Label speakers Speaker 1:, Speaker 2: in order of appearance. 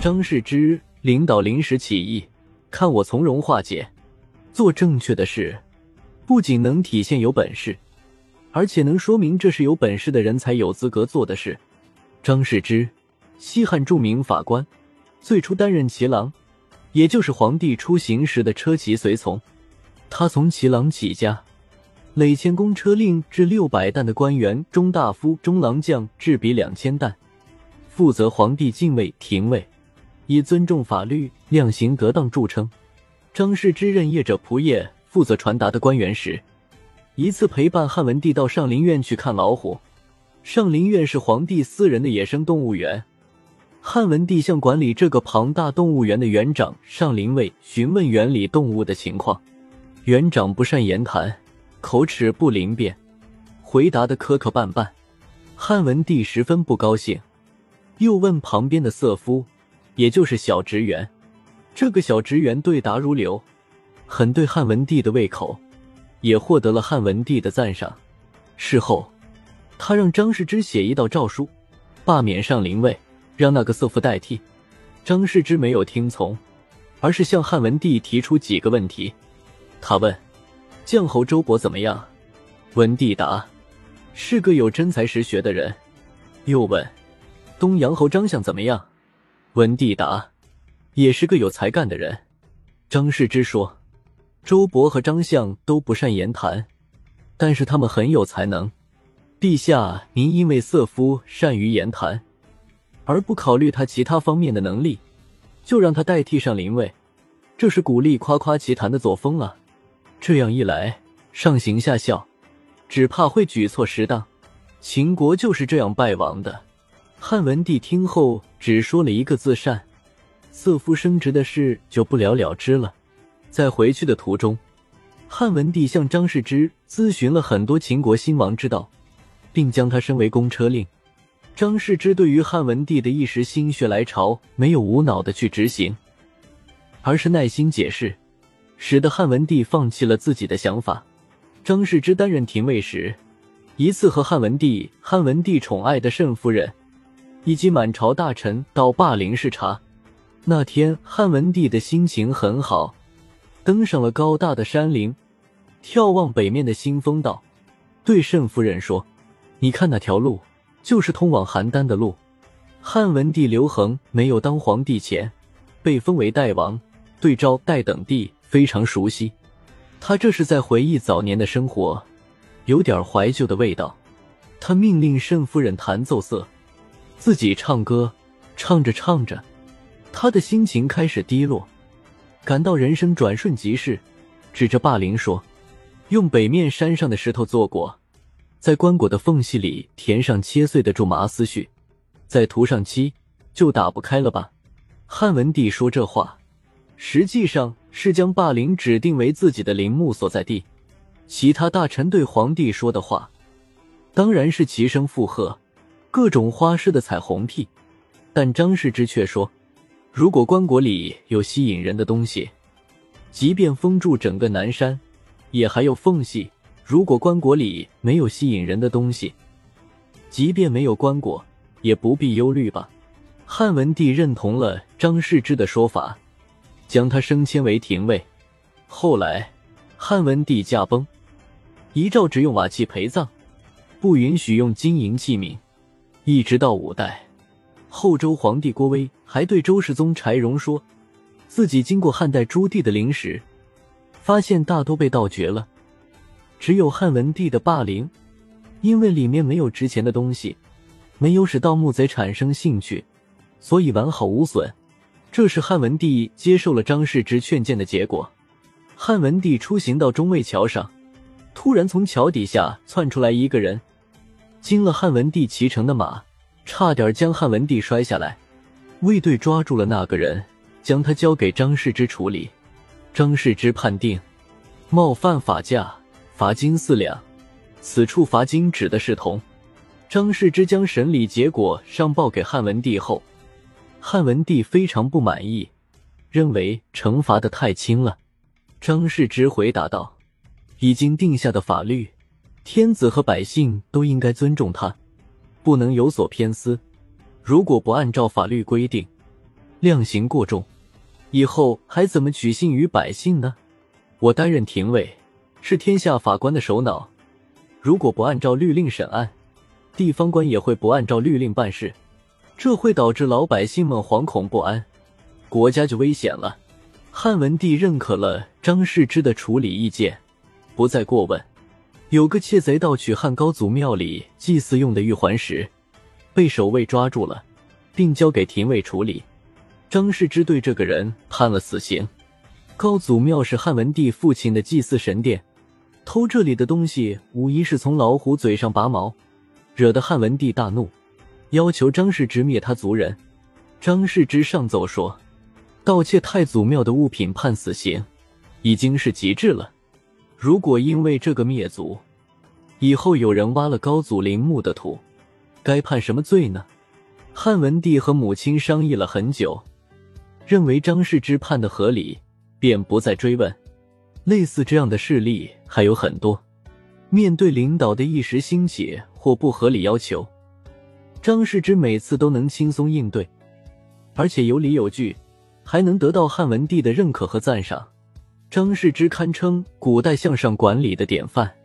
Speaker 1: 张世之领导临时起义，看我从容化解，做正确的事，不仅能体现有本事，而且能说明这是有本事的人才有资格做的事。张世之，西汉著名法官，最初担任骑郎，也就是皇帝出行时的车骑随从。他从骑郎起家，累迁公车令至六百担的官员，中大夫、中郎将制比两千担，负责皇帝禁卫、廷尉，以尊重法律、量刑得当著称。张氏之任业者仆业负责传达的官员时，一次陪伴汉文帝到上林苑去看老虎。上林苑是皇帝私人的野生动物园，汉文帝向管理这个庞大动物园的园长上林卫询问园里动物的情况。园长不善言谈，口齿不灵便，回答的磕磕绊绊。汉文帝十分不高兴，又问旁边的瑟夫，也就是小职员。这个小职员对答如流，很对汉文帝的胃口，也获得了汉文帝的赞赏。事后，他让张世之写一道诏书，罢免上林卫，让那个色夫代替。张世之没有听从，而是向汉文帝提出几个问题。他问：“将侯周勃怎么样？”文帝答：“是个有真才实学的人。”又问：“东阳侯张相怎么样？”文帝答：“也是个有才干的人。”张世之说：“周勃和张相都不善言谈，但是他们很有才能。陛下，您因为色夫善于言谈，而不考虑他其他方面的能力，就让他代替上林位，这是鼓励夸夸其谈的作风啊！”这样一来，上行下效，只怕会举措失当。秦国就是这样败亡的。汉文帝听后只说了一个字：善。色夫升职的事就不了了之了。在回去的途中，汉文帝向张世之咨询了很多秦国兴亡之道，并将他升为公车令。张世之对于汉文帝的一时心血来潮，没有无脑的去执行，而是耐心解释。使得汉文帝放弃了自己的想法。张世之担任廷尉时，一次和汉文帝、汉文帝宠爱的慎夫人以及满朝大臣到霸陵视察。那天汉文帝的心情很好，登上了高大的山陵，眺望北面的新风道，对慎夫人说：“你看那条路，就是通往邯郸的路。汉文帝刘恒没有当皇帝前，被封为代王，对昭、代等地。”非常熟悉，他这是在回忆早年的生活，有点怀旧的味道。他命令慎夫人弹奏瑟，自己唱歌，唱着唱着，他的心情开始低落，感到人生转瞬即逝，指着霸陵说：“用北面山上的石头做果，在棺椁的缝隙里填上切碎的苎麻丝絮，再涂上漆，就打不开了吧？”汉文帝说这话。实际上是将霸陵指定为自己的陵墓所在地。其他大臣对皇帝说的话，当然是齐声附和，各种花式的彩虹屁。但张世之却说，如果棺椁里有吸引人的东西，即便封住整个南山，也还有缝隙；如果棺椁里没有吸引人的东西，即便没有棺椁，也不必忧虑吧。汉文帝认同了张世之的说法。将他升迁为廷尉。后来，汉文帝驾崩，遗诏只用瓦器陪葬，不允许用金银器皿。一直到五代，后周皇帝郭威还对周世宗柴荣说，自己经过汉代朱棣的陵时，发现大多被盗掘了，只有汉文帝的霸陵，因为里面没有值钱的东西，没有使盗墓贼产生兴趣，所以完好无损。这是汉文帝接受了张世之劝谏的结果。汉文帝出行到中卫桥上，突然从桥底下窜出来一个人，惊了汉文帝骑乘的马，差点将汉文帝摔下来。卫队抓住了那个人，将他交给张世之处理。张世之判定冒犯法驾，罚金四两。此处罚金指的是铜。张世之将审理结果上报给汉文帝后。汉文帝非常不满意，认为惩罚的太轻了。张世之回答道：“已经定下的法律，天子和百姓都应该尊重他，不能有所偏私。如果不按照法律规定，量刑过重，以后还怎么取信于百姓呢？我担任廷尉，是天下法官的首脑，如果不按照律令审案，地方官也会不按照律令办事，这会导致老百姓们惶恐不安，国家就危险了。汉文帝认可了张世之的处理意见，不再过问。有个窃贼盗取汉高祖庙里祭祀用的玉环石，被守卫抓住了，并交给廷尉处理。张世之对这个人判了死刑。高祖庙是汉文帝父亲的祭祀神殿，偷这里的东西无疑是从老虎嘴上拔毛，惹得汉文帝大怒，要求张世之灭他族人。张世之上奏说，盗窃太祖庙的物品判死刑，已经是极致了。如果因为这个灭族，以后有人挖了高祖陵墓的土，该判什么罪呢？汉文帝和母亲商议了很久，认为张世之判的合理。便不再追问。类似这样的事例还有很多。面对领导的一时兴起或不合理要求，张世之每次都能轻松应对，而且有理有据，还能得到汉文帝的认可和赞赏。张氏之堪称古代向上管理的典范。